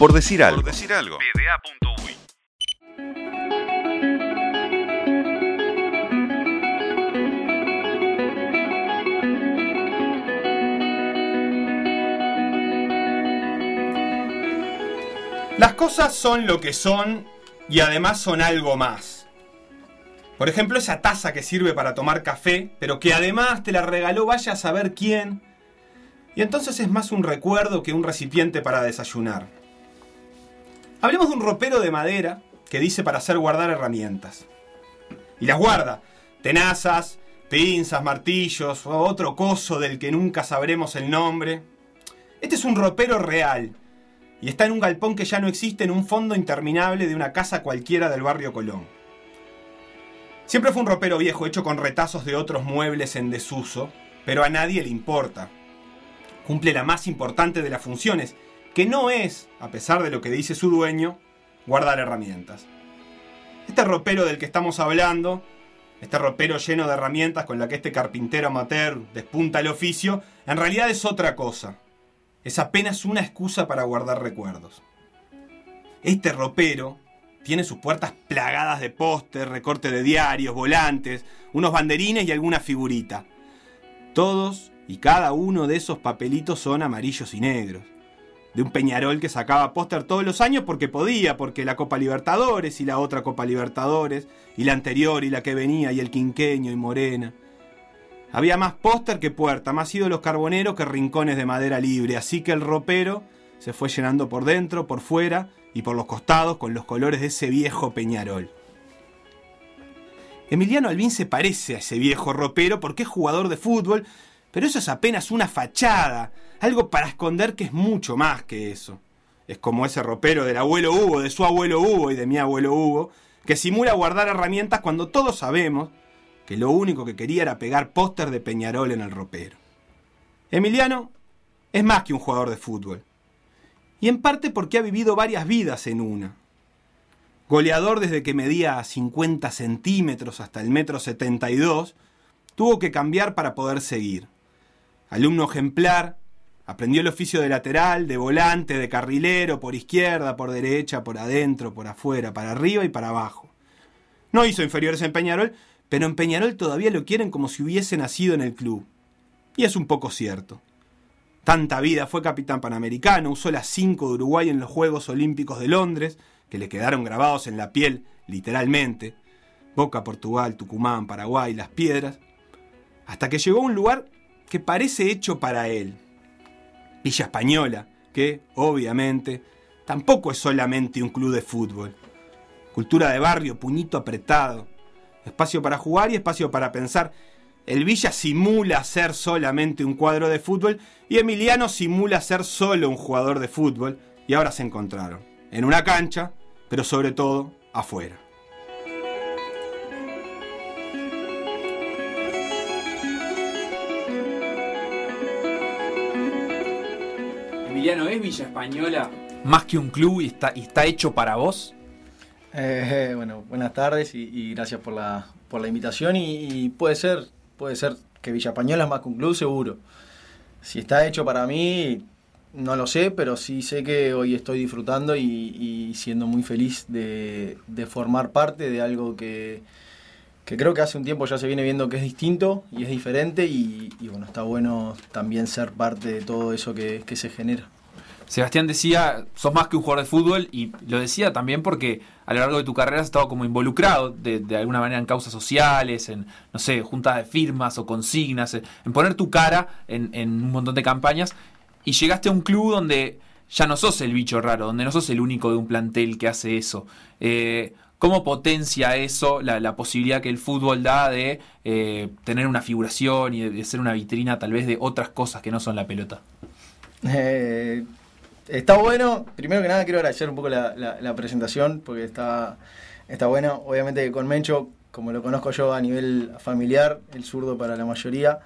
Por decir algo. Por decir algo. Las cosas son lo que son y además son algo más. Por ejemplo, esa taza que sirve para tomar café, pero que además te la regaló vaya a saber quién. Y entonces es más un recuerdo que un recipiente para desayunar. Hablemos de un ropero de madera que dice para hacer guardar herramientas. Y las guarda. Tenazas, pinzas, martillos otro coso del que nunca sabremos el nombre. Este es un ropero real, y está en un galpón que ya no existe en un fondo interminable de una casa cualquiera del barrio Colón. Siempre fue un ropero viejo hecho con retazos de otros muebles en desuso, pero a nadie le importa. Cumple la más importante de las funciones, que no es, a pesar de lo que dice su dueño, guardar herramientas. Este ropero del que estamos hablando, este ropero lleno de herramientas con la que este carpintero amateur despunta el oficio, en realidad es otra cosa es apenas una excusa para guardar recuerdos. Este ropero tiene sus puertas plagadas de póster, recorte de diarios, volantes, unos banderines y alguna figurita. Todos y cada uno de esos papelitos son amarillos y negros. De un Peñarol que sacaba póster todos los años porque podía, porque la Copa Libertadores y la otra Copa Libertadores, y la anterior y la que venía, y el quinqueño y Morena. Había más póster que puerta, más ídolos carboneros que rincones de madera libre, así que el ropero se fue llenando por dentro, por fuera y por los costados con los colores de ese viejo Peñarol. Emiliano Albín se parece a ese viejo ropero porque es jugador de fútbol, pero eso es apenas una fachada, algo para esconder que es mucho más que eso. Es como ese ropero del abuelo Hugo, de su abuelo Hugo y de mi abuelo Hugo, que simula guardar herramientas cuando todos sabemos que lo único que quería era pegar póster de Peñarol en el ropero. Emiliano es más que un jugador de fútbol, y en parte porque ha vivido varias vidas en una. Goleador desde que medía 50 centímetros hasta el metro 72, tuvo que cambiar para poder seguir. Alumno ejemplar, aprendió el oficio de lateral, de volante, de carrilero, por izquierda, por derecha, por adentro, por afuera, para arriba y para abajo. No hizo inferiores en Peñarol, pero en Peñarol todavía lo quieren como si hubiese nacido en el club. Y es un poco cierto. Tanta vida, fue capitán panamericano, usó las cinco de Uruguay en los Juegos Olímpicos de Londres, que le quedaron grabados en la piel, literalmente. Boca, Portugal, Tucumán, Paraguay, Las Piedras. Hasta que llegó a un lugar que parece hecho para él. Villa Española, que, obviamente, tampoco es solamente un club de fútbol. Cultura de barrio, puñito apretado, espacio para jugar y espacio para pensar. El Villa simula ser solamente un cuadro de fútbol y Emiliano simula ser solo un jugador de fútbol y ahora se encontraron, en una cancha, pero sobre todo afuera. Emiliano, ¿es Villa Española más que un club y está, y está hecho para vos? Eh, bueno, buenas tardes y, gracias por la, por la invitación. Y, puede ser, puede ser que Villa Española es más que un club, seguro. Si está hecho para mí, no lo sé, pero sí sé que hoy estoy disfrutando y, siendo muy feliz de, formar parte de algo que, creo que hace un tiempo ya se viene viendo que es distinto y es diferente y, bueno, está bueno también ser parte de todo eso que se genera. Sebastián decía, sos más que un jugador de fútbol y lo decía también porque a lo largo de tu carrera has estado como involucrado de, alguna manera en causas sociales, en, no sé, juntas de firmas o consignas, en poner tu cara en, un montón de campañas y llegaste a un club donde ya no sos el bicho raro, donde no sos el único de un plantel que hace eso. Eh, ¿Cómo potencia eso la, posibilidad que el fútbol da de eh, tener una figuración y de, ser una vitrina tal vez de otras cosas que no son la pelota? Eh, Está bueno. Primero que nada quiero agradecer un poco la, presentación porque está, está bueno. Obviamente con Mencho, como lo conozco yo a nivel familiar, el zurdo para la mayoría.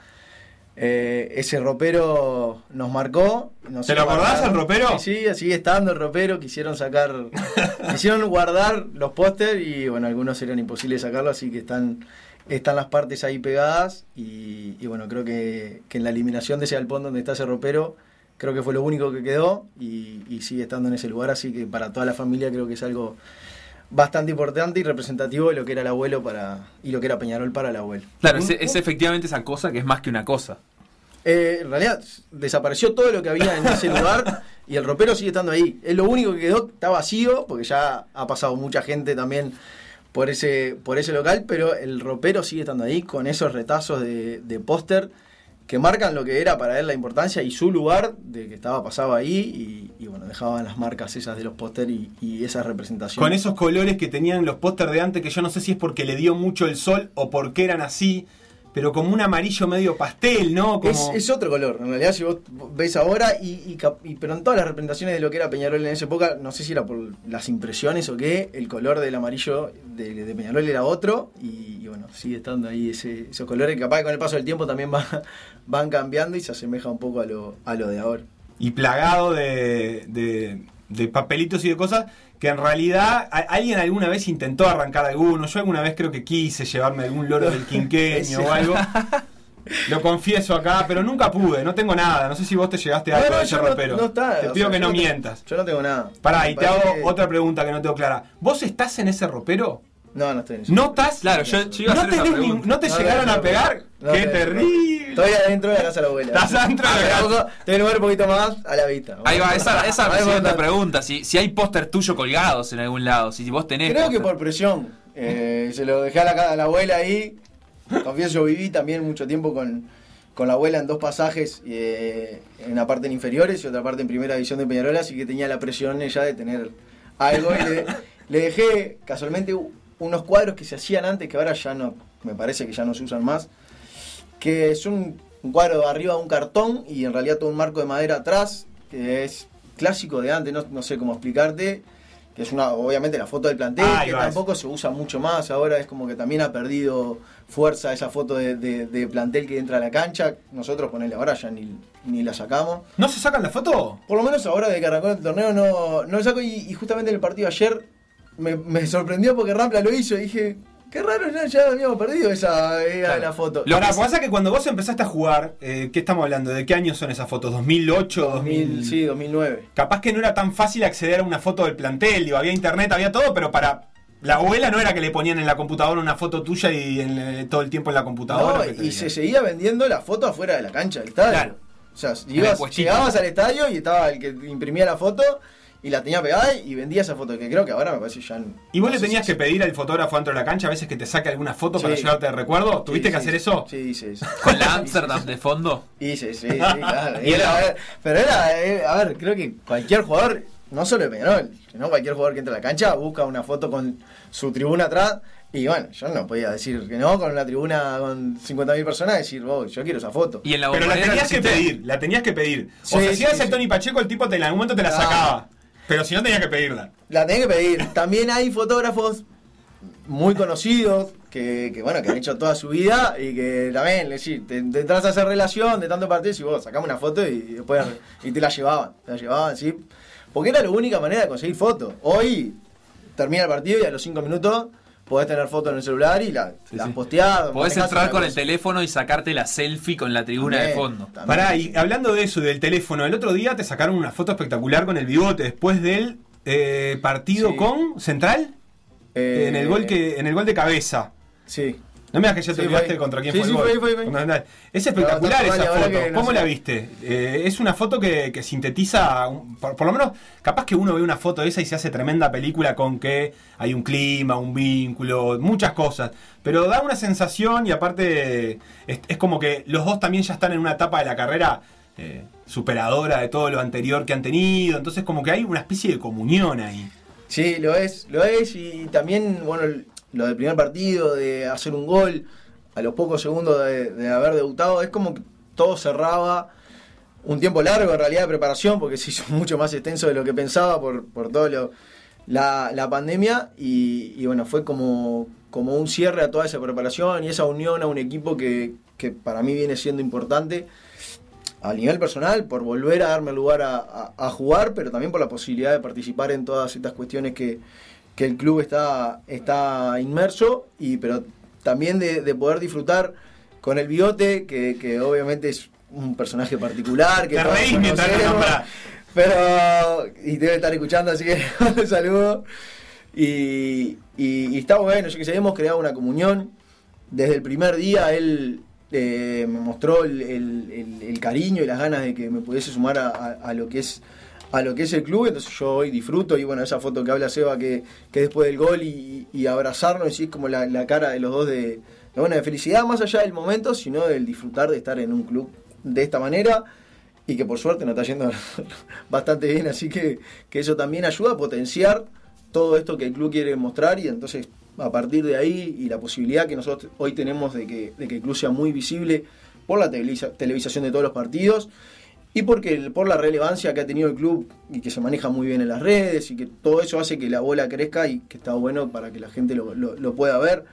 Eh, ese ropero nos marcó. ¿Te lo acordás el ropero? Sí, sigue estando el ropero. Quisieron sacar, quisieron guardar los pósters y bueno, algunos eran imposibles sacarlo, así que están, están las partes ahí pegadas. Y, bueno, creo que, que en la eliminación de ese galpón donde está ese ropero creo que fue lo único que quedó y, y sigue estando en ese lugar, así que para toda la familia creo que es algo bastante importante y representativo de lo que era el abuelo para y lo que era Peñarol para el abuelo. Claro, es, es efectivamente esa cosa que es más que una cosa. Eh, en realidad desapareció todo lo que había en ese lugar y el ropero sigue estando ahí. Es lo único que quedó, está vacío, porque ya ha pasado mucha gente también por ese, por ese local, pero el ropero sigue estando ahí con esos retazos de, de póster que marcan lo que era para él la importancia y su lugar de que estaba pasado ahí y, bueno, dejaban las marcas esas de los póster y, y esa representación. Con esos colores que tenían los póster de antes, que yo no sé si es porque le dio mucho el sol o porque eran así, pero como un amarillo medio pastel, ¿no? Como... Es, es otro color, en realidad si vos ves ahora, y, y cap- y- pero en todas las representaciones de lo que era Peñarol en esa época, no sé si era por las impresiones o qué, el color del amarillo de, de Peñarol era otro, y, y bueno, sigue estando ahí ese, esos colores que capaz que con el paso del tiempo también va- van cambiando y se asemeja un poco a lo, a lo de ahora. y plagado de, de- de papelitos y de cosas que en realidad a- alguien alguna vez intentó arrancar alguno. Yo alguna vez creo que quise llevarme algún loro del quinqueño o algo. Lo confieso acá, pero nunca pude, no tengo nada. No sé si vos te llegaste a No, algo no, de ese yo no- está, te pido sea, que no mientas. Yo no tengo nada. Pará, y te hago parece otra pregunta que no tengo clara. ¿Vos estás en ese ropero? No, no estoy en eso. ¿No estás? Claro, yo, yo iba a ¿No, hacer tenés ni-. ¿No te No, llegaron no, a pegar? no, ¡Qué no, terrible! Estoy adentro de la casa de la abuela. Estás adentro de la casa. Tengo el lugar un poquito más a la vista. Ahí va, esa, esa es Ahí la va, siguiente pregunta. Si, si hay póster tuyo colgados en algún lado, si vos tenés. Creo que póster. por presión. Eh, se lo dejé a la, a la abuela ahí. Confieso, yo viví también mucho tiempo con, con la abuela en dos pasajes, eh, en una parte en inferiores y otra parte en primera división de Peñarol, así que tenía la presión ella de tener algo. Y le, le dejé casualmente u- unos cuadros que se hacían antes, que ahora ya no, me parece que ya no se usan más, que son un cuadro arriba de un cartón y en realidad todo un marco de madera atrás, que es clásico de antes, no, no sé cómo explicarte, que es una, obviamente la foto del plantel, Ah, que tampoco se usa mucho más, ahora es como que también ha perdido fuerza esa foto de, de- de plantel que entra a la cancha, nosotros ponele ahora ya ni, ni la sacamos. ¿No se sacan la foto? Por lo menos ahora de que arrancó el torneo no, no lo saco y, y justamente en el partido ayer me, me sorprendió porque Rampla lo hizo y dije, qué raro, ya, ya habíamos perdido esa era Claro. la foto. Lo Ahora, que pasa que cuando vos empezaste a jugar, eh, ¿qué estamos hablando? ¿De qué años son esas fotos? ¿2008? 2000, 2000? sí, 2009. Capaz que no era tan fácil acceder a una foto del plantel, digo, había internet, había todo, pero para la abuela no era que le ponían en la computadora una foto tuya y en, eh, todo el tiempo en la computadora. No, y se seguía vendiendo la foto afuera de la cancha del estadio. Claro. O sea, ibas- llegabas al estadio y estaba el que imprimía la foto y la tenía pegada y vendía esa foto, que creo que ahora me parece ya... no- ¿Y vos no le tenías si- que pedir al fotógrafo dentro de la cancha a veces que te saque alguna foto para llevarte de recuerdo? ¿Tuviste Sí, que sí, hacer sí. eso? Sí, sí, sí. Con la Amsterdam de fondo. Sí, sí, sí, sí, claro. Y Y era- era- pero era, eh, a ver, creo que cualquier jugador, no solo de Peñarol, sino cualquier jugador que entra a la cancha busca una foto con su tribuna atrás. Y bueno, yo no podía decir que no, con una tribuna con 50.000 personas, decir, oh, yo quiero esa foto. Y en la Pero la tenías que pedir, la tenías que pedir. O sea, si eras el. Tony Pacheco, el tipo te, en algún momento te la Ah. sacaba. Pero si no, tenías que pedirla. La tenés que pedir. También hay fotógrafos muy conocidos que, que, bueno, que han hecho toda su vida y que también, le decís, te, te a hacer relación de tanto partido y vos sacame una foto y después y te la llevaban. Te la llevaban, sí. Porque era la única manera de conseguir fotos. Hoy termina el partido y a los 5 minutos podés tener fotos en el celular y la, Sí, las sí. posteás. Podés entrar con el teléfono y sacarte la selfie con la tribuna de fondo. también. Pará, y hablando de eso, del teléfono, el otro día te sacaron una foto espectacular con el bigote después del eh, partido Sí. con Central Eh, en el gol que en el gol de cabeza. Sí. No me digas que ya te Sí, olvidaste contra quién Sí, fue el gol. Es espectacular No, esa foto. ¿Cómo la viste? Eh, es una foto que, que sintetiza, un- por, por lo menos, capaz que uno ve una foto de esa y se hace tremenda película con que hay un clima, un vínculo, muchas cosas. Pero da una sensación y aparte es, es como que los dos también ya están en una etapa de la carrera eh, superadora de todo lo anterior que han tenido. Entonces como que hay una especie de comunión ahí. Sí, lo es, lo es y también, bueno, el- lo del primer partido, de hacer un gol a los pocos segundos de, haber debutado, es como que todo cerraba un tiempo largo en realidad de preparación, porque se hizo mucho más extenso de lo que pensaba por, por todo lo, la, la pandemia y, bueno, fue como, como un cierre a toda esa preparación y esa unión a un equipo que, que para mí viene siendo importante a nivel personal, por volver a darme lugar a jugar, pero también por la posibilidad de participar en todas estas cuestiones que, que el club está, está inmerso, y, pero también de, de poder disfrutar con el bigote, que, que obviamente es un personaje particular que Te reís mientras. Pero, y debe estar escuchando, así que un saludo. Y, y, y está bueno, yo que sé, hemos creado una comunión. Desde el primer día él eh, me mostró el, el- el- el cariño y las ganas de que me pudiese sumar a, a- a lo que es a lo que es el club, entonces yo hoy disfruto y bueno, esa foto que habla Seba que, que después del gol y, y abrazarnos es como la, la cara de los dos de, bueno, de felicidad más allá del momento, sino del disfrutar de estar en un club de esta manera y que por suerte nos está yendo bastante bien, así que, que eso también ayuda a potenciar todo esto que el club quiere mostrar y entonces a partir de ahí y la posibilidad que nosotros hoy tenemos de que, de que el club sea muy visible por la televisa- televisación de todos los partidos y porque por la relevancia que ha tenido el club y que se maneja muy bien en las redes y que todo eso hace que la bola crezca y que está bueno para que la gente lo, pueda ver.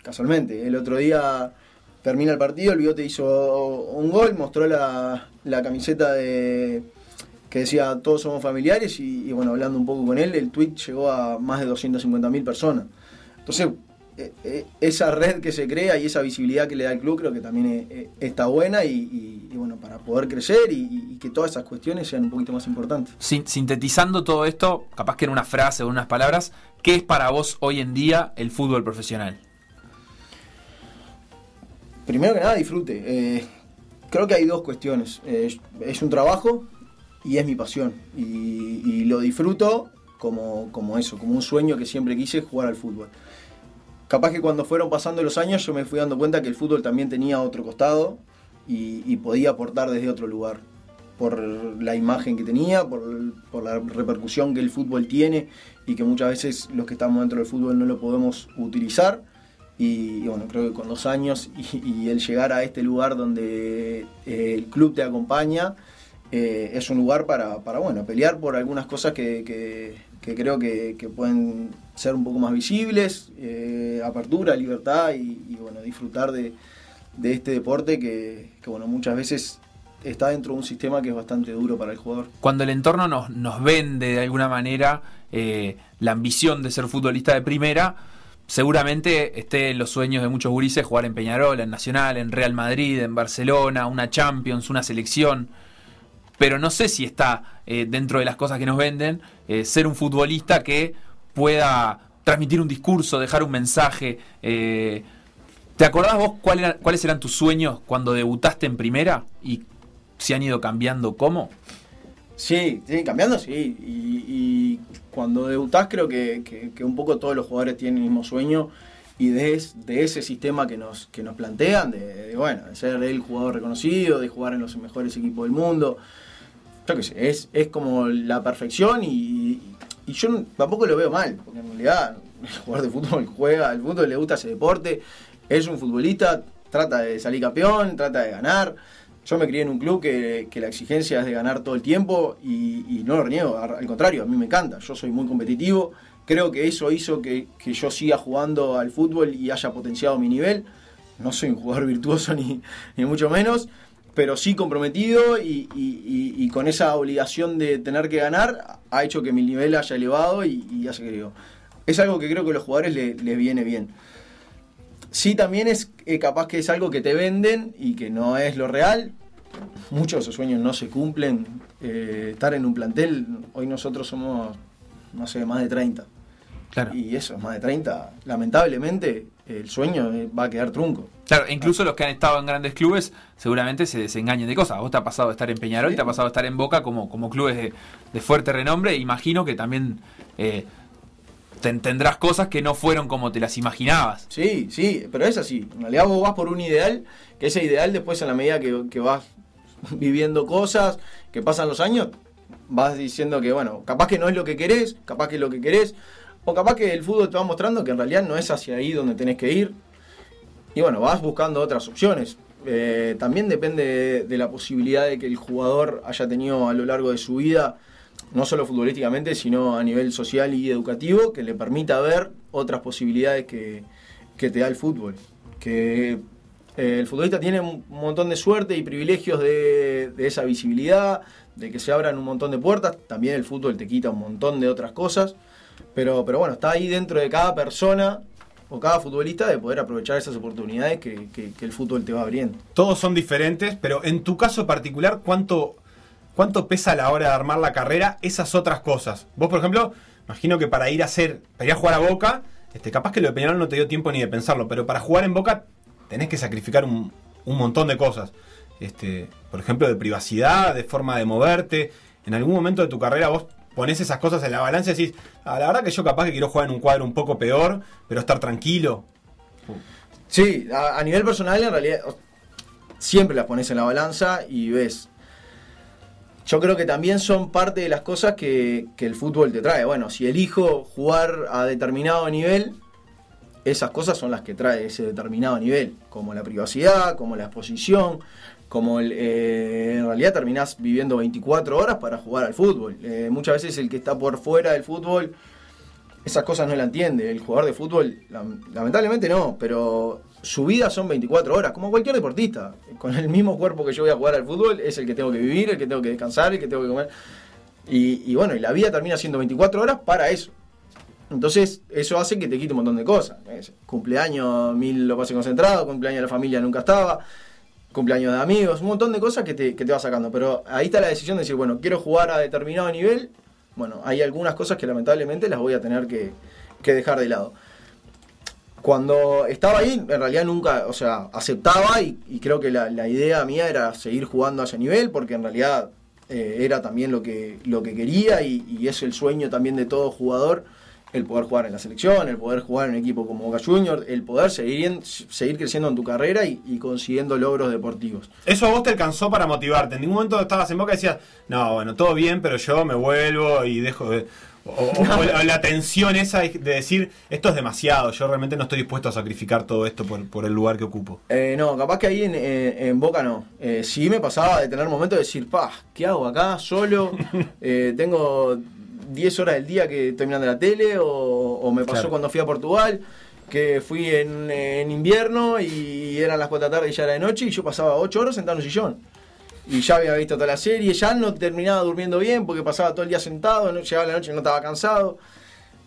Casualmente, el otro día termina el partido, el Bigote hizo un gol, mostró la, la camiseta de que decía todos somos familiares y, y bueno, hablando un poco con él, el tweet llegó a más de 250.000 personas. Entonces, esa red que se crea y esa visibilidad que le da el club creo que también eh, eh, está buena y, y- y bueno, para poder crecer y, y que todas esas cuestiones sean un poquito más importantes. Sin- sintetizando todo esto, capaz que en una frase o en unas palabras, ¿qué es para vos hoy en día el fútbol profesional? Primero que nada, disfrute. Eh, creo que hay dos cuestiones. Eh, es un trabajo y es mi pasión. Y, y lo disfruto como, como eso, como un sueño que siempre quise jugar al fútbol. Capaz que cuando fueron pasando los años yo me fui dando cuenta que el fútbol también tenía otro costado y, podía aportar desde otro lugar. Por la imagen que tenía, por, la repercusión que el fútbol tiene y que muchas veces los que estamos dentro del fútbol no lo podemos utilizar. Y, bueno, creo que con los años y, el llegar a este lugar donde eh, el club te acompaña, eh, es un lugar para, para, bueno, pelear por algunas cosas que, que- creo que pueden ser un poco más visibles, eh, apertura, libertad y, bueno, disfrutar de, este deporte que, bueno, muchas veces está dentro de un sistema que es bastante duro para el jugador. Cuando el entorno nos, vende de alguna manera eh, la ambición de ser futbolista de primera, seguramente esté en los sueños de muchos gurises jugar en Peñarol, en Nacional, en Real Madrid, en Barcelona, una Champions, una selección. Pero no sé si está eh, dentro de las cosas que nos venden ser un futbolista que pueda transmitir un discurso, dejar un mensaje. eh, ¿Te acordás vos cuáles eran tus sueños cuando debutaste en primera y si han ido cambiando cómo? Sí, cambiando, sí. Y, cuando debutás creo que, que- un poco todos los jugadores tienen el mismo sueño y de, es- de ese sistema que nos, que nos plantean, de, de, bueno, de ser el jugador reconocido, de jugar en los mejores equipos del mundo. Yo qué sé, es, es como la perfección y, y yo tampoco lo veo mal, porque en realidad el jugador de fútbol juega, al fútbol le gusta ese deporte, es un futbolista, trata de salir campeón, trata de ganar. Yo me crié en un club que, que la exigencia es de ganar todo el tiempo y, no lo reniego, al contrario, a mí me encanta, yo soy muy competitivo, creo que eso hizo que, que yo siga jugando al fútbol y haya potenciado mi nivel. No soy un jugador virtuoso ni, ni mucho menos, pero sí comprometido y, con esa obligación de tener que ganar ha hecho que mi nivel haya elevado y, y haya crecido. Es algo que creo que a los jugadores le- les viene bien. Sí, también es eh, capaz que es algo que te venden y que no es lo real. Muchos de esos sueños no se cumplen. Eh, estar en un plantel, hoy nosotros somos, no sé, más de 30. Claro. Y eso, es más de 30. Lamentablemente, el sueño eh, va a quedar trunco. Claro, incluso los que han estado en grandes clubes seguramente se desengañen de cosas. A vos te ha pasado de estar en Peñarol, Sí. te ha pasado de estar en Boca como, como clubes de, de fuerte renombre. Imagino que también eh, ten- tendrás cosas que no fueron como te las imaginabas. Sí, sí, pero es así. En realidad vos vas por un ideal, que ese ideal después en la medida que, que vas viviendo cosas, que pasan los años, vas diciendo que, bueno, capaz que no es lo que querés, capaz que es lo que querés, o capaz que el fútbol te va mostrando que en realidad no es hacia ahí donde tenés que ir. Y bueno, vas buscando otras opciones. Eh, también depende de, la posibilidad de que el jugador haya tenido a lo largo de su vida, no solo futbolísticamente, sino a nivel social y educativo, que le permita ver otras posibilidades que, que te da el fútbol. Que eh, el futbolista tiene un montón de suerte y privilegios de, de esa visibilidad, de que se abran un montón de puertas. También el fútbol te quita un montón de otras cosas. Pero, pero bueno, está ahí dentro de cada persona o cada futbolista de poder aprovechar esas oportunidades que, que- el fútbol te va abriendo. Todos son diferentes, pero en tu caso particular, ¿cuánto, ¿cuánto pesa a la hora de armar la carrera esas otras cosas? Vos, por ejemplo, imagino que para ir a hacer, para ir a jugar a Boca, este, capaz que lo de Peñarol no te dio tiempo ni de pensarlo, pero para jugar en Boca tenés que sacrificar un, un montón de cosas. Este, por ejemplo, de privacidad, de forma de moverte. En algún momento de tu carrera vos pones esas cosas en la balanza y decís, "Ah, la verdad que yo capaz que quiero jugar en un cuadro un poco peor, pero estar tranquilo. Sí, a, nivel personal en realidad siempre las pones en la balanza y ves. Yo creo que también son parte de las cosas que el fútbol te trae. Bueno, si elijo jugar a determinado nivel, esas cosas son las que trae ese determinado nivel, como la privacidad, como la exposición, como el, eh, en realidad terminás viviendo 24 horas para jugar al fútbol. Eh, muchas veces el que está por fuera del fútbol esas cosas no la entiende. El jugador de fútbol, lam- lamentablemente no, pero su vida son 24 horas, como cualquier deportista. Con el mismo cuerpo que yo voy a jugar al fútbol, es el que tengo que vivir, el que tengo que descansar, el que tengo que comer. Y, bueno, y la vida termina siendo 24 horas para eso. Entonces, eso hace que te quite un montón de cosas. Cumpleaños, mil lo pasé concentrado, cumpleaños de la familia nunca estaba, cumpleaños de amigos, un montón de cosas que te, que te va sacando. Pero ahí está la decisión de decir, bueno, quiero jugar a determinado nivel. Bueno, hay algunas cosas que lamentablemente las voy a tener que, que dejar de lado. Cuando estaba ahí, en realidad nunca, o sea, aceptaba y, creo que la, la idea mía era seguir jugando a ese nivel, porque en realidad eh, era también lo que, lo que quería y, y es el sueño también de todo jugador, el poder jugar en la selección, el poder jugar en un equipo como Boca Juniors, el poder seguir, en- seguir creciendo en tu carrera y, y consiguiendo logros deportivos. Eso a vos te alcanzó para motivarte. En ningún momento estabas en boca y decías, no, bueno, todo bien, pero yo me vuelvo y dejo de. O, o- o la- tensión esa de decir, esto es demasiado, yo realmente no estoy dispuesto a sacrificar todo esto por, por el lugar que ocupo. Eh, no, capaz que ahí en, en Boca no. Eh, sí me pasaba de tener momentos de decir, pa, ¿qué hago acá solo? Eh, tengo 10 horas del día que estoy mirando la tele, o, o me pasó Claro. cuando fui a Portugal, que fui en, en invierno y eran las 4 de la tarde y ya era de noche y yo pasaba 8 horas sentado en un sillón. Y ya había visto toda la serie, ya no terminaba durmiendo bien porque pasaba todo el día sentado, no, llegaba la noche y no estaba cansado.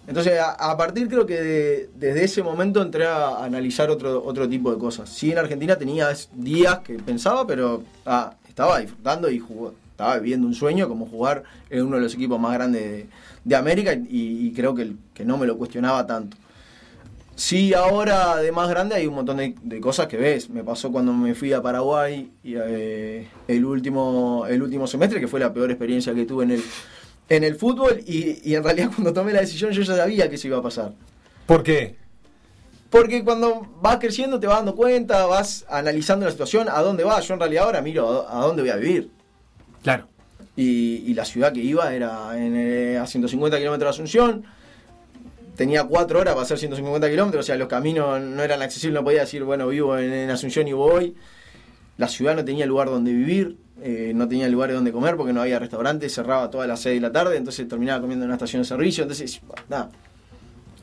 Entonces, a, a partir creo que de- desde ese momento entré a analizar otro, otro tipo de cosas. Sí, en Argentina tenía días que pensaba, pero ah, estaba disfrutando y jugó- estaba viviendo un sueño como jugar en uno de los equipos más grandes de, de América y, y creo que, que no me lo cuestionaba tanto. Sí, ahora de más grande hay un montón de, de cosas que ves. Me pasó cuando me fui a Paraguay y, eh, el, último, el último semestre, que fue la peor experiencia que tuve en el, en el fútbol. Y, y en realidad cuando tomé la decisión yo ya sabía que eso iba a pasar. ¿Por qué? Porque cuando vas creciendo te vas dando cuenta, vas analizando la situación, a dónde vas. Yo en realidad ahora miro a, a dónde voy a vivir. Claro. Y, y la ciudad que iba era eh, a 150 kilómetros de Asunción. Tenía cuatro horas para hacer 150 kilómetros, o sea, los caminos no eran accesibles, no podía decir, bueno, vivo en, Asunción y voy. La ciudad no tenía lugar donde vivir, eh, no tenía lugares donde comer porque no había restaurantes, cerraba todas las 6 de la tarde, entonces terminaba comiendo en una estación de servicio, entonces, nada.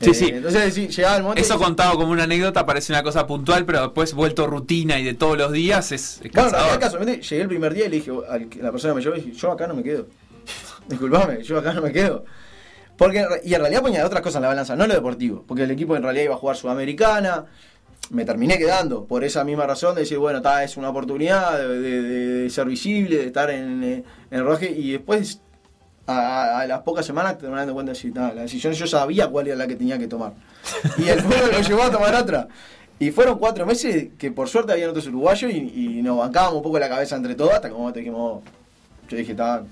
Sí, Eh, sí. Entonces sí, llegaba el momento. Eso y- contado como una anécdota parece una cosa puntual, pero después vuelto rutina y de todos los días es, es Bueno, en casualmente llegué el primer día y le dije a la persona que me llevó, dije, yo acá no me quedo. Disculpame, yo acá no me quedo. Porque, y en realidad ponía otras cosas en la balanza, no lo deportivo. Porque el equipo en realidad iba a jugar Sudamericana. Me terminé quedando por esa misma razón de decir, bueno, ta, es una oportunidad de, de- de ser visible, de estar en, en el roje. Y después, a, a las pocas semanas, te dando cuenta ta, la decisión yo sabía cuál era la que tenía que tomar. Y el fútbol lo llevó a tomar otra. Y fueron cuatro meses que por suerte habían otros uruguayos y, y nos bancábamos un poco la cabeza entre todos hasta como te dijimos, yo dije, está,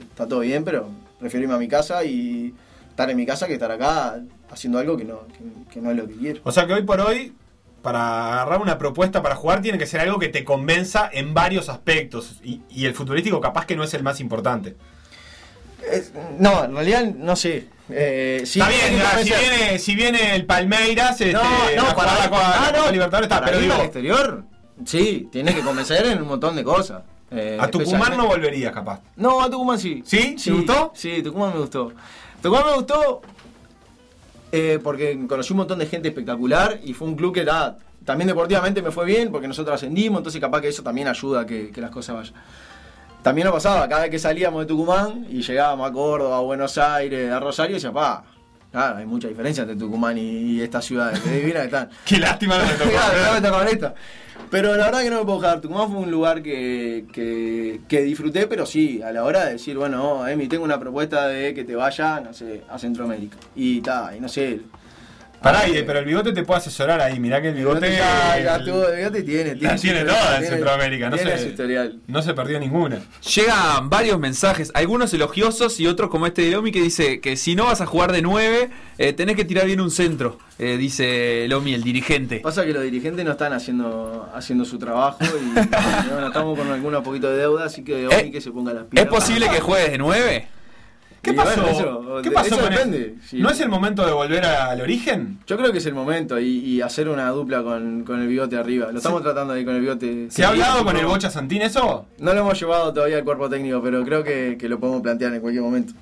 está todo bien, pero prefiero irme a mi casa y estar en mi casa que estar acá haciendo algo que no, que, que no es lo que quiero. O sea que hoy por hoy, para agarrar una propuesta para jugar, tiene que ser algo que te convenza en varios aspectos. Y, y el futbolístico capaz que no es el más importante. No, en realidad no sé. Eh, sí, está bien, si, viene, si viene el Palmeiras, este, No, no, para, la ah, no, Libertadores está, pero digo, al exterior, sí, tiene que convencer en un montón de cosas. Eh, a Tucumán no volverías capaz. No, a Tucumán sí. ¿Sí? ¿Te gustó? Sí, Tucumán me gustó. Tucumán me gustó eh, porque conocí un montón de gente espectacular y fue un club que era, también deportivamente me fue bien porque nosotros ascendimos, entonces capaz que eso también ayuda a que, que las cosas vayan. También nos pasaba, cada vez que salíamos de Tucumán y llegábamos a Córdoba, a Buenos Aires, a Rosario, decía, pa, Claro, hay mucha diferencia entre Tucumán y, estas ciudades. Qué divina que están. Qué lástima no me tocó. Claro, no me tocó. Pero la verdad que no me puedo quedar. Tucumán fue un lugar que, que, que disfruté, pero sí, a la hora de decir, bueno, Emi, tengo una propuesta de que te vaya, no sé, a Centroamérica. Y ta, y no sé. Pará, y- pero el bigote te puede asesorar ahí. Mirá que el bigote. ya, ya el- tuvo- el bigote tiene, tiene, la tiene toda en tiene- Centroamérica. No tiene se, historial. no se perdió ninguna. Llegan varios mensajes, algunos elogiosos y otros como este de Lomi que dice que si no vas a jugar de 9, tenés que tirar bien un centro, eh, dice Lomi, el dirigente. Pasa que los dirigentes no están haciendo haciendo su trabajo y bueno, estamos con alguna poquito de deuda, así que Eh, hoy que se ponga las pilas. ¿Es posible que juegues de 9? ¿Qué Y pasó? bueno, eso- ¿Qué pasó eso con el- depende. Sí. ¿No es el momento de volver al origen? Yo creo que es el momento y, y hacer una dupla con, con el bigote arriba. Lo estamos tratando ahí con el bigote. ¿Se ha hablado con el Bocha Santín eso? No lo hemos llevado todavía al cuerpo técnico, pero creo que, que lo podemos plantear en cualquier momento.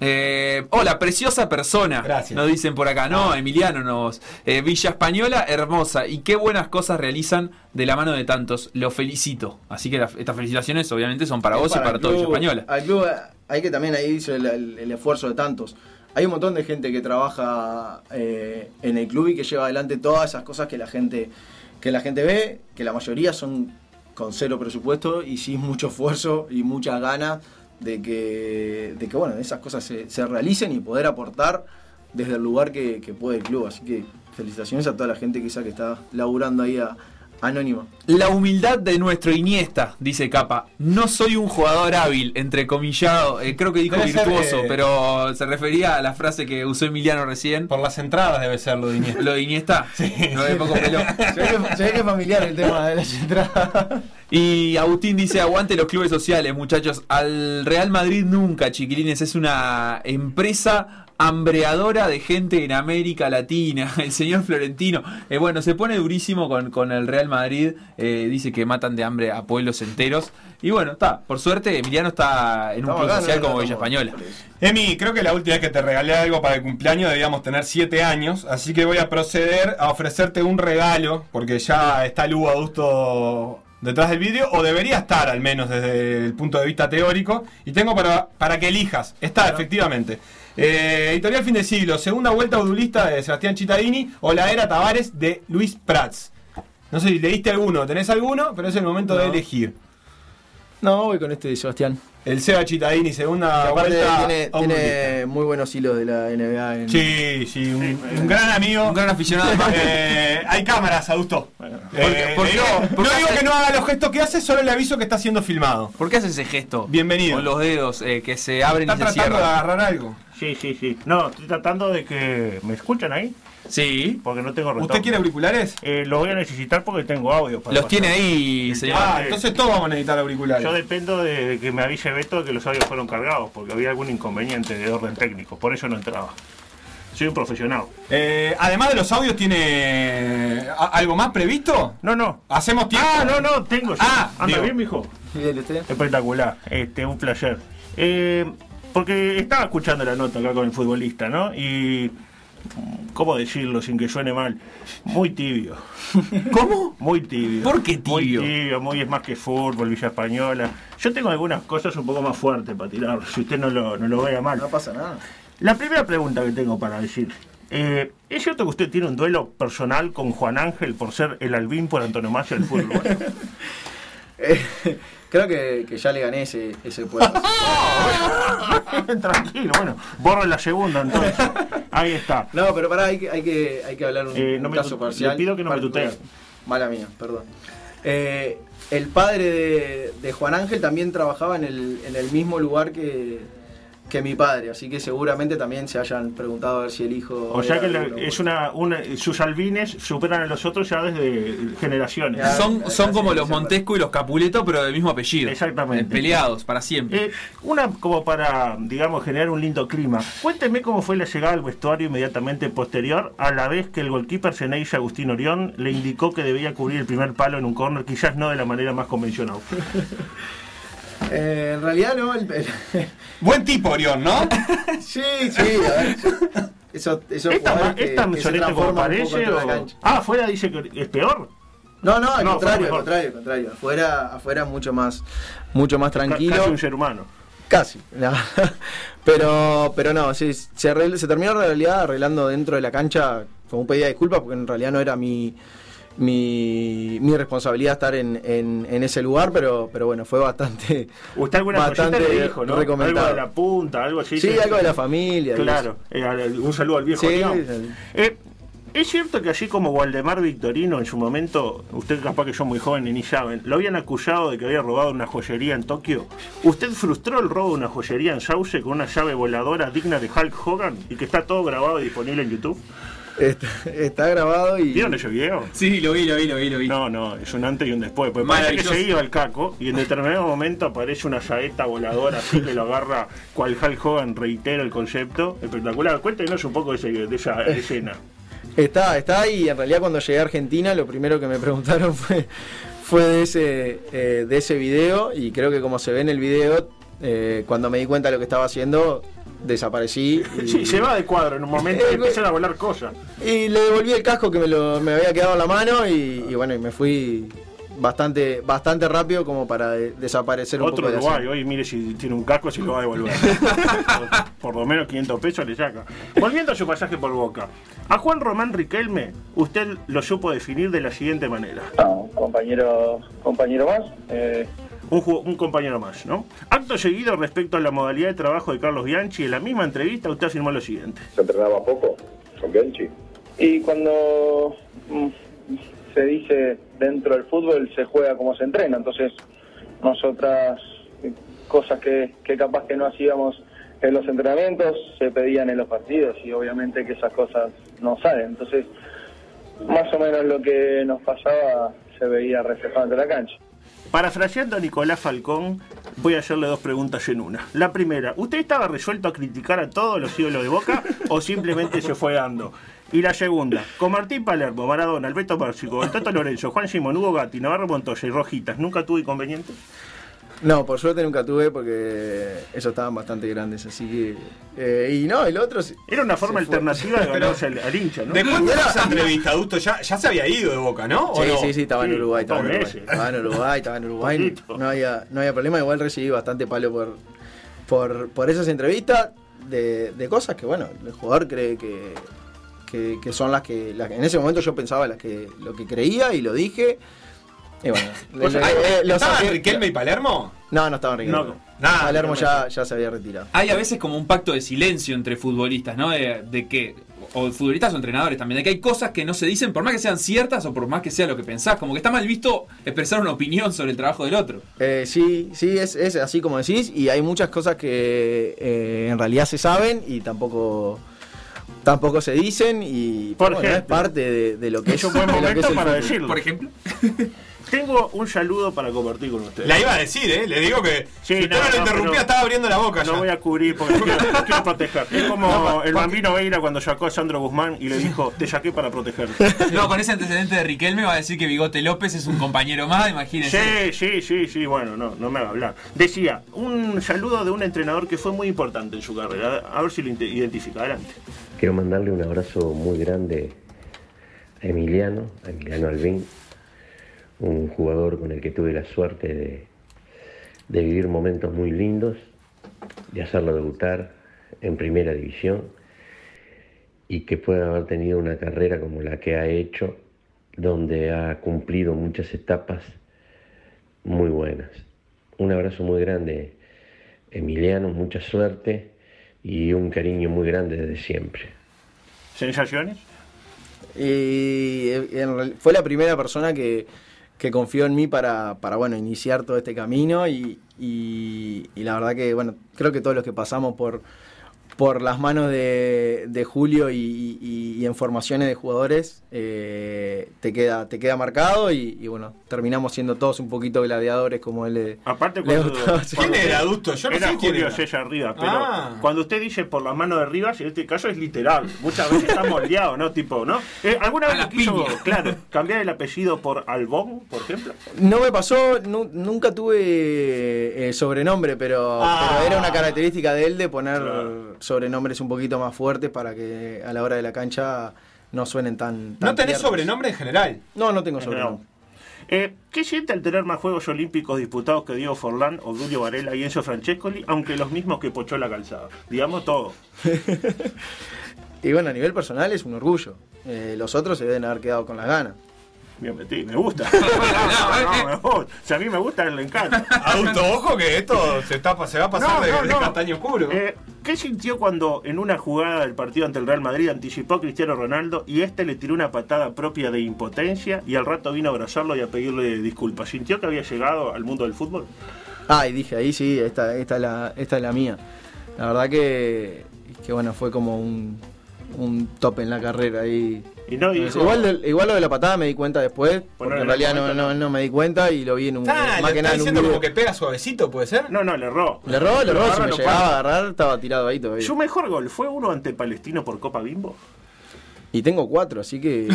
Eh, hola, preciosa persona. Gracias. Nos dicen por acá. No, Emiliano nos. eh, Villa Española, hermosa. Y qué buenas cosas realizan de la mano de tantos. Lo felicito. Así que la- estas felicitaciones, obviamente, son para vos y para el todo Villa Española. Al club hay que también ahí el, el- esfuerzo de tantos. Hay un montón de gente que trabaja eh, en el club y que lleva adelante todas esas cosas que la gente que la gente ve, que la mayoría son con cero presupuesto y sin mucho esfuerzo y mucha gana de que, de que bueno, esas cosas se, realicen y poder aportar desde el lugar que, que puede el club. Así que felicitaciones a toda la gente quizá que está laburando ahí a, anónima. La humildad de nuestro Iniesta, dice Capa. No soy un jugador hábil, entrecomillado. eh, creo que dijo Debe ser, virtuoso, eh, pero se refería a la frase que usó Emiliano recién. Por las entradas debe ser lo de Iniesta. Lo de Iniesta. No de poco pelo. Se ve, que, se ve que es familiar el tema de las entradas. Y Agustín dice, aguante los clubes sociales, muchachos. Al Real Madrid nunca, chiquilines. Es una empresa hambreadora de gente en América Latina. El señor Florentino. eh, bueno, se pone durísimo con, con el Real Madrid. eh, dice que matan de hambre a pueblos enteros. Y bueno, está. Por suerte, Emiliano está en un club social no, no, como Villa Española. Emi, creo que la última vez que te regalé algo para el cumpleaños debíamos tener 7 años, así que voy a proceder a ofrecerte un regalo, porque ya está Lugo Adusto detrás del vídeo, o debería estar al menos desde el punto de vista teórico, y tengo para, para que elijas. Está, efectivamente. Eh, editorial Fin de Siglo, segunda vuelta odulista de Sebastián Cittadini, o la era Tavares de Luis Prats. No sé si leíste alguno, tenés alguno, pero es el momento de elegir. No, voy con este de Sebastián. El Seba Cittadini, segunda vuelta tiene, muy buenos hilos de la NBA. En, Sí, sí, un, un gran amigo. Un gran aficionado. Eh, hay cámaras, Augusto. Eh, ¿por qué- le digo- por qué no digo que no haga los gestos que hace, solo le aviso que está siendo filmado. ¿Por qué hace ese gesto? Bienvenido. Con los dedos eh, que se abren Está y se tratando de cierran. agarrar algo. Sí, sí, sí. No, estoy tratando de que. ¿Me escuchan ahí? Sí. Porque no tengo retorno. ¿Usted quiere auriculares? Eh, lo voy a necesitar porque tengo audio. para Los pasar. tiene ahí, señor. Ah, entonces todos vamos a necesitar auriculares. Yo dependo de, de que me avise Beto de que los audios fueron cargados, porque había algún inconveniente de orden técnico, por eso no entraba. Soy un profesional. Eh, además de los audios, ¿tiene algo más previsto? No, no. ¿Hacemos tiempo? Ah, no, no, tengo. Ah, Anda digo. bien, mijo. Espectacular, este, un placer. Eh, porque estaba escuchando la nota acá con el futbolista, ¿no? Y. ¿Cómo decirlo sin que suene mal? Muy tibio. ¿Cómo? Muy tibio. ¿Por qué tibio? Muy tibio, muy es más que fútbol, Villa Española. Yo tengo algunas cosas un poco más fuertes para tirar, si usted no lo, no lo vea mal. No pasa nada. La primera pregunta que tengo para decir. eh, ¿Es cierto que usted tiene un duelo personal con Juan Ángel por ser el albín por antonomasia del fútbol? Eh, creo que, que ya le gané ese, ese puesto. Tranquilo, bueno, borro la segunda entonces. Ahí está. No, pero pará, hay que, hay que, hay que hablar un, Eh, no un caso parcial. le pido que no me Particular. tutee. Mala mía, perdón. Eh, el padre de, de Juan Ángel también trabajaba en el, en el mismo lugar que, que mi padre, así que seguramente también se hayan preguntado a ver si el hijo. O sea que es una, una- sus albines superan a los otros ya desde generaciones. Ya. Son, son como los Montesco y los Capuleto, pero del mismo apellido. Exactamente. Eh, Peleados para siempre. Eh, una como para, digamos, generar un lindo clima. Cuénteme cómo fue la llegada al vestuario inmediatamente posterior, a la vez que el goalkeeper Ceneice Agustín Orión le indicó que debía cubrir el primer palo en un córner, quizás no de la manera más convencional. Eh, en realidad no. el- el- Buen tipo, Orión, ¿no? sí, sí, a ver. Eso, eso ¿Es tan, que, es tan que se como parece? o-. Ah, afuera dice que es peor. No, no, al No, contrario, al contrario, al contrario. Afuera, afuera mucho más, mucho más tranquilo. Casi un ser humano. Casi. no. pero, pero no, sí, se, se terminó en realidad arreglando dentro de la cancha como un pedido de disculpas porque en realidad no era mi, mi, mi responsabilidad estar en, en, en ese lugar, pero, pero bueno, fue bastante... Usted alguna Bastante le dijo, ¿no? Algo de la punta, algo así. Sí, algo de la familia. y Claro, eh, un saludo al viejo Sí, Eh, es cierto que así como Waldemar Victorino en su momento, usted capaz que son muy jóvenes ni saben, lo habían acusado de que había robado una joyería en Tokio. ¿Usted frustró el robo de una joyería en Sauce con una llave voladora digna de Hulk Hogan y que está todo grabado y disponible en YouTube? Está, está grabado y... ¿Vieron ese video? Sí, lo vi, lo vi, lo vi, lo vi. No, no, es un antes y un después. Pues parece que se iba al caco y en determinado momento aparece una saeta voladora así que lo agarra cual Hulk Hogan, reitera el concepto. Espectacular. Cuéntenos un poco de, ese- de esa escena. Está, está y en realidad cuando llegué a Argentina lo primero que me preguntaron fue, fue de, ese, eh, de ese video y creo que como se ve en el video, eh, cuando me di cuenta de lo que estaba haciendo, desaparecí. Y, Sí, se va de cuadro en un momento y empiezan a volar cosas. y le devolví el casco que me, lo, me había quedado en la mano y, y bueno, y me fui bastante bastante rápido como para de- desaparecer un Otro poco de la Uruguay, hoy mire si tiene un casco si lo va a devolver. por, por lo menos 500 pesos le saca. Volviendo a su pasaje por Boca. A Juan Román Riquelme, usted lo supo definir de la siguiente manera. No, compañero, compañero más. Eh, Un, un compañero más, ¿no? Acto seguido respecto a la modalidad de trabajo de Carlos Bianchi, en la misma entrevista usted afirmó lo siguiente. se entrenaba poco con Bianchi. y cuando mm, se dice dentro del fútbol se juega como se entrena, entonces nosotras cosas que, que capaz que no hacíamos en los entrenamientos se pedían en los partidos y obviamente que esas cosas no salen. Entonces, más o menos lo que nos pasaba se veía reflejado ante la cancha. Parafraseando a Nicolás Falcón, voy a hacerle dos preguntas en una. La primera, ¿usted estaba resuelto a criticar a todos los ídolos de Boca o simplemente se fue dando? Y la segunda, con Martín Palermo, Maradona, Alberto Pérsico, el Toto Lorenzo, Juan Simón, Hugo Gatti, Navarro Montoya y Rojitas, ¿nunca tuvo inconvenientes? No, por suerte nunca tuve porque esos estaban bastante grandes, así que... eh, y no, el otro... Era una forma fue. alternativa de ganarse al, al hincha, ¿no? ¿De cuándo era esa entrevista, Adusto? ¿Ya, ya se había ido de Boca, ¿no? ¿O Sí, no? sí, sí, estaba en Uruguay, estaba en Uruguay. Estaba en Uruguay, estaba en Uruguay. No había, no había problema, igual recibí bastante palo por, por, por esas entrevistas de, de cosas que, bueno, el jugador cree que, que, que son las que, las que- En ese momento yo pensaba las que, lo que creía y lo dije. Y bueno, Pues, le- lo ¿Estaban saqué- Riquelme y Palermo? No, no estaba Riquelme. No, nada, Palermo no, ya, ya se había retirado. Hay a veces como un pacto de silencio entre futbolistas, ¿no? De, de que, o futbolistas o entrenadores también, de que hay cosas que no se dicen por más que sean ciertas o por más que sea lo que pensás. Como que está mal visto expresar una opinión sobre el trabajo del otro. Eh, sí, sí, es, es así como decís, y hay muchas cosas que eh, en realidad se saben y tampoco tampoco se dicen y Por bueno, es ejemplo. parte de, de lo que Es es, un buen de lo que es momento el para fútbol. decirlo. Por ejemplo. Tengo un saludo para compartir con ustedes. La iba a decir, ¿eh? Le digo que Sí, si usted no, no, lo no, interrumpía, estaba abriendo la boca No ya. voy a cubrir porque lo quiero, quiero proteger. Es como el bambino Veira cuando sacó a Sandro Guzmán y le dijo, te saqué para protegerte. No, con ese antecedente de Riquelme va a decir que Bigote López es un compañero más, imagínense. Sí, sí, sí, sí, bueno, no, no me haga hablar. Decía, un saludo de un entrenador que fue muy importante en su carrera. A ver si lo identifica. Adelante. Quiero mandarle un abrazo muy grande a Emiliano, a Emiliano Albín, un jugador con el que tuve la suerte de, de vivir momentos muy lindos, de hacerlo debutar en primera división y que pueda haber tenido una carrera como la que ha hecho, donde ha cumplido muchas etapas muy buenas. Un abrazo muy grande, Emiliano, mucha suerte y un cariño muy grande desde siempre. ¿Sensaciones? Y eh, fue la primera persona que, que confió en mí para, para bueno, iniciar todo este camino y, y- y la verdad que bueno, creo que todos los que pasamos por, por las manos de, de Julio y, y- y en formaciones de jugadores, eh, te, queda, te queda marcado y, y, bueno, terminamos siendo todos un poquito gladiadores como él le, Aparte, le cuando, gustaba. ¿Quién cuando- era Adusto? Yo no era sé quién Julio era. César Rivas, pero Ah. cuando usted dice por las manos de Rivas, en este caso es literal. Muchas veces está moldeado, ¿no? Tipo, ¿no? Eh, ¿Alguna A vez quiso, piña. claro, cambiar el apellido por Albón, por ejemplo? No me pasó, nu- nunca tuve eh, sobrenombre, pero, Ah. pero era una característica de él de poner Claro. Sobrenombres un poquito más fuertes para que a la hora de la cancha no suenen tan... tan ¿No tenés tiernos. sobrenombre en general? No, no tengo sobrenombre. Eh, ¿Qué siente al tener más Juegos Olímpicos disputados que Diego Forlán, Obdulio Varela y Enzo Francescoli, aunque los mismos que Pochó la calzada? Digamos todo. Y bueno, a nivel personal es un orgullo. Eh, los otros se deben haber quedado con las ganas. Bien metí, me gusta. no, no, me gusta. Si a mí me gusta, le encanta. Auto, ojo que esto se, está, se va a pasar No, de, no, de no. castaño oscuro. Eh, ¿Qué sintió cuando en una jugada del partido ante el Real Madrid anticipó a Cristiano Ronaldo y este le tiró una patada propia de impotencia y al rato vino a abrazarlo y a pedirle disculpas? ¿Sintió que había llegado al mundo del fútbol? Ah, y dije ahí sí, esta, es, la, mía. La verdad que, que bueno, fue como un, un top en la carrera ahí. Y no dijo- igual, lo de la patada me di cuenta después, porque no en realidad no, no, no me di cuenta y lo vi en un, Ah, más le que nada en un como que pega suavecito, ¿puede ser? No, no, le erró. Le erró, le erró, si me llegaba a agarrar estaba tirado ahí todavía. ¿Su mejor gol fue uno ante Palestino por Copa Bimbo? Y tengo cuatro, así que. eh,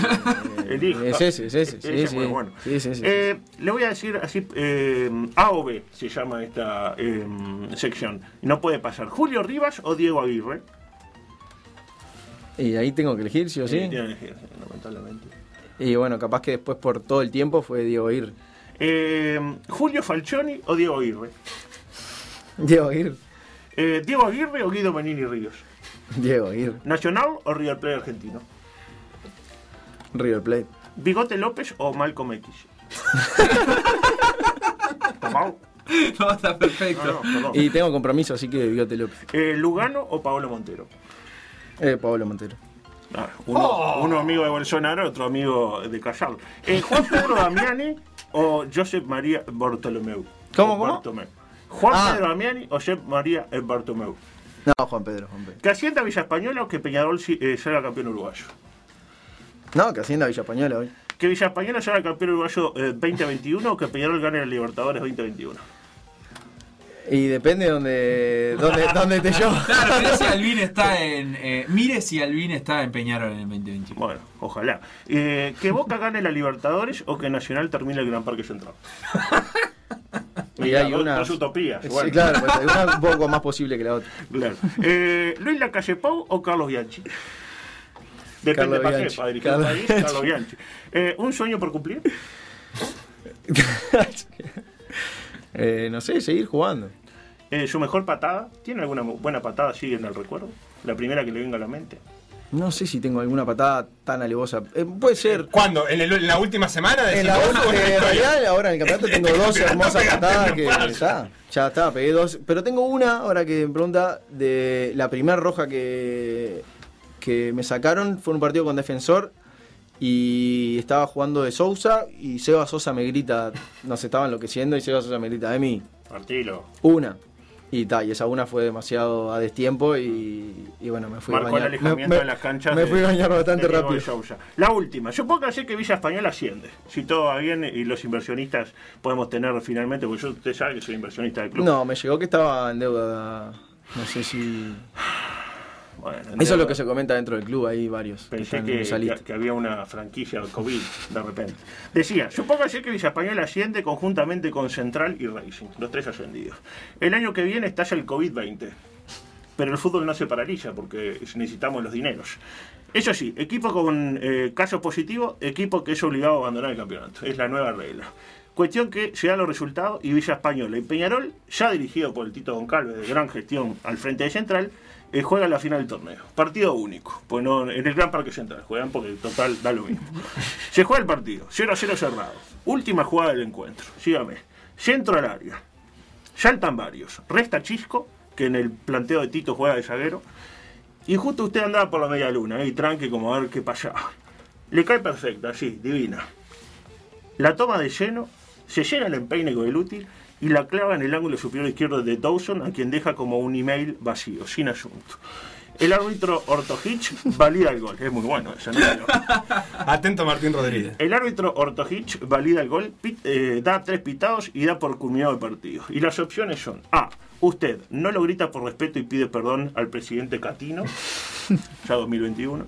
Elija. es ese, es ese. Ese Sí, muy bueno. Sí, sí, sí. Eh, le voy a decir así, eh, A o B se llama esta eh, sección. No puede pasar. ¿Julio Rivas o Diego Aguirre? Y ahí tengo que elegir, sí o sí. Eh, tiene que elegir, lamentablemente. Y bueno, capaz que después por todo el tiempo fue Diego Aguirre. Eh, ¿Julio Falcioni o Diego Aguirre? Diego Aguirre. Eh, ¿Diego Aguirre o Guido Menini Ríos? Diego Aguirre. ¿Nacional o River Plate argentino? River Plate. ¿Bigote López o Malcolm X? Tomau. No, está perfecto. No, no, perdón. Y tengo compromiso, así que Bigote López. Eh, ¿Lugano o Paolo Montero? Eh, Pablo Montero. Ah, uno, uno amigo de Bolsonaro, otro amigo de Casal. Eh, ¿Juan Pedro Damiani o Josep María Bartolomeu? ¿Cómo, cómo? Bartomeu. ¿Juan Ah. Pedro Damiani o Josep María Bartomeu? No, Juan Pedro, Juan Pedro. ¿Que Hacienda Villa Española o que Peñarol eh, sea campeón uruguayo? No, que Hacienda Villa Española hoy. ¿Que Villa Española sea campeón uruguayo eh, 2021 o que Peñarol gane la Libertadores 2021? Y depende donde, donde, donde esté yo. Claro, mire si Alvin está en. eh, mire si Alvin está en Peñarol en el 2021. Bueno, ojalá. Eh, ¿Que Boca gane la Libertadores o que Nacional termine el Gran Parque Central? Y hay una. dos utopías. Sí, bueno. claro, pues hay una un poco más posible que la otra. Claro. Eh, ¿Luis Lacalle Pou o Carlos Bianchi? Depende Carlos Bianchi. para dirigir Carlos el país, Bianchi. Carlos Bianchi. Eh, ¿Un sueño por cumplir? Eh, no sé, seguir jugando. Eh, ¿Su mejor patada? ¿Tiene alguna buena patada así en el recuerdo? La primera que le venga a la mente. No sé si tengo alguna patada tan alevosa. Eh, puede ser. ¿Cuándo? ¿En, el- en la última semana? O en la en historia? realidad, ahora en el campeonato tengo dos campeonato hermosas patadas que está. Ya está, pegué dos. Pero tengo una, ahora que me pregunta, de la primera roja que, que me sacaron. Fue un partido con defensor y estaba jugando de Sousa y Seba Sosa me grita, nos estaba enloqueciendo y Seba Sosa me grita, de mí, Martilo. una. Y ta, y esa una fue demasiado a destiempo y, y bueno, me fui a Marcó el bañar. alejamiento Me- de las canchas. Me fui a bañar bastante de rápido. Sousa. La última. Yo puedo creer que Villa Española asciende. Si todo va bien y los inversionistas podemos tener finalmente, porque yo usted sabe que soy inversionista del club. No, me llegó que estaba en deuda. No sé si. Bueno, en Eso es lo que se comenta dentro del club, hay varios. Pensé que, que- que había una franquicia COVID de repente. Decía, supongo que Villa Española asciende conjuntamente con Central y Racing, los tres ascendidos. El año que viene estalla el COVID-20, pero el fútbol no se paraliza porque necesitamos los dineros. Eso sí, equipo con eh, caso positivo, equipo que es obligado a abandonar el campeonato. Es la nueva regla. Cuestión que se dan los resultados y Villa Española y Peñarol, ya dirigido por el Tito Goncalves de gran gestión al frente de Central, eh, juegan la final del torneo. Partido único. Pues no, en el Gran Parque Central juegan porque total da lo mismo. Se juega el partido, 0 a 0 cerrado. Última jugada del encuentro. Sígame. Centro al área. Saltan varios. Resta Chisco, que en el planteo de Tito juega de zaguero. Y justo usted andaba por la media luna, y tranque como a ver qué pasaba. Le cae perfecta, así, divina. La toma de lleno, se llena el empeine con el útil y la clava en el ángulo superior izquierdo de Dawson, a quien deja como un email vacío, sin asunto. El árbitro Ortojich valida el gol. Es muy bueno eso, ¿no? Atento Martín Rodríguez. El árbitro Ortojich valida el gol, pit- eh, da tres pitados y da por culminado el partido. Y las opciones son A. Usted no lo grita por respeto y pide perdón al presidente Catino, ya 2021.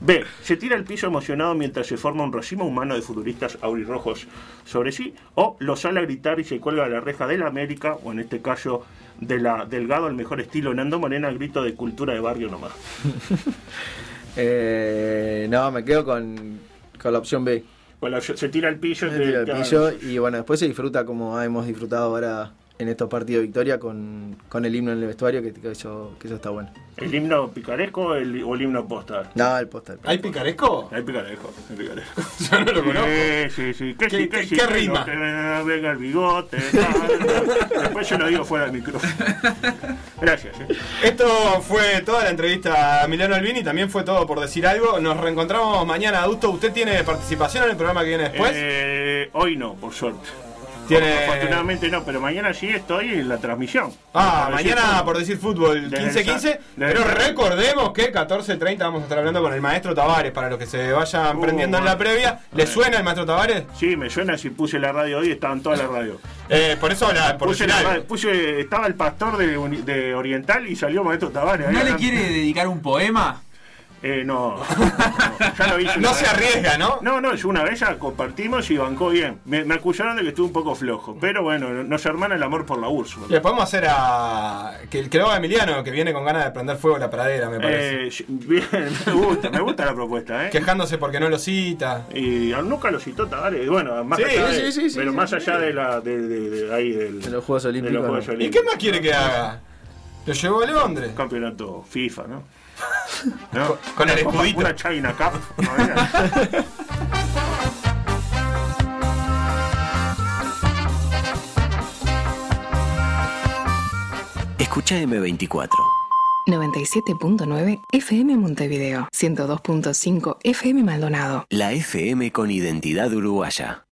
B. Se tira al piso emocionado mientras se forma un racimo humano de futuristas aurirrojos sobre sí. O lo sale a gritar y se cuelga de la reja de la América, o en este caso de la Delgado, al mejor estilo Nando Morena, al grito de cultura de barrio nomás. Eh, no, me quedo con, con la opción B. Cuando se tira al pillo, Se tira al claro. pillo y bueno, después se disfruta como hemos disfrutado ahora en estos partidos de victoria con, con el himno en el vestuario, que, que eso, que eso está bueno. ¿El himno picaresco o el, o el himno postal? No, el postal. ¿Hay picaresco? El picaresco, el picaresco. Yo no lo conozco. Sí, sí, sí. ¿Qué, ¿Qué- sí, qué- sí, qué que rima? venga, el bigote. Después yo lo digo fuera del micrófono. Gracias. eh. Esto fue toda la entrevista a Emiliano Albini, también fue todo por decir algo. Nos reencontramos mañana, adulto. ¿Usted tiene participación en el programa que viene después? Eh, hoy no, por suerte. Tiene- Afortunadamente no, pero mañana sí estoy en la transmisión. Ah, mañana por decir fútbol Desde el 15-15. sa- desde Pero recordemos que 14-30 vamos a estar hablando con el maestro Tavares para los que se vayan Uh, prendiendo en la previa. ¿Le suena el maestro Tavares? Sí, me suena si puse la radio hoy, estaba en toda la radio. Eh, por eso por Puse la estaba el pastor de, de Oriental y salió Maestro Tavares. ¿No le quiere dedicar un poema? Eh, no, no, ya lo hice. No se vez. arriesga, ¿no? No, no, yo una vez ya compartimos y bancó bien. Me, me acusaron de que estuve un poco flojo, pero bueno, nos hermana el amor por la Úrsula. Le podemos hacer a. Que, que lo haga Emiliano, que viene con ganas de prender fuego a la pradera, me parece. Eh, bien, me gusta, me gusta la propuesta, ¿eh? Quejándose porque no lo cita. Y nunca lo citó Tavares, bueno, más Sí, allá sí, de, sí, sí, pero sí, más sí. allá de la de, de- de ahí del, De los Juegos de Olímpicos. los Juegos no. ¿Y Olímpicos. qué más quiere que haga? Lo llevó a Londres. campeonato FIFA, ¿no? ¿No? Con- con el escudito. Una China Cup. Escucha M24. 97.9 FM Montevideo, 102.5 FM Maldonado. La FM con identidad uruguaya.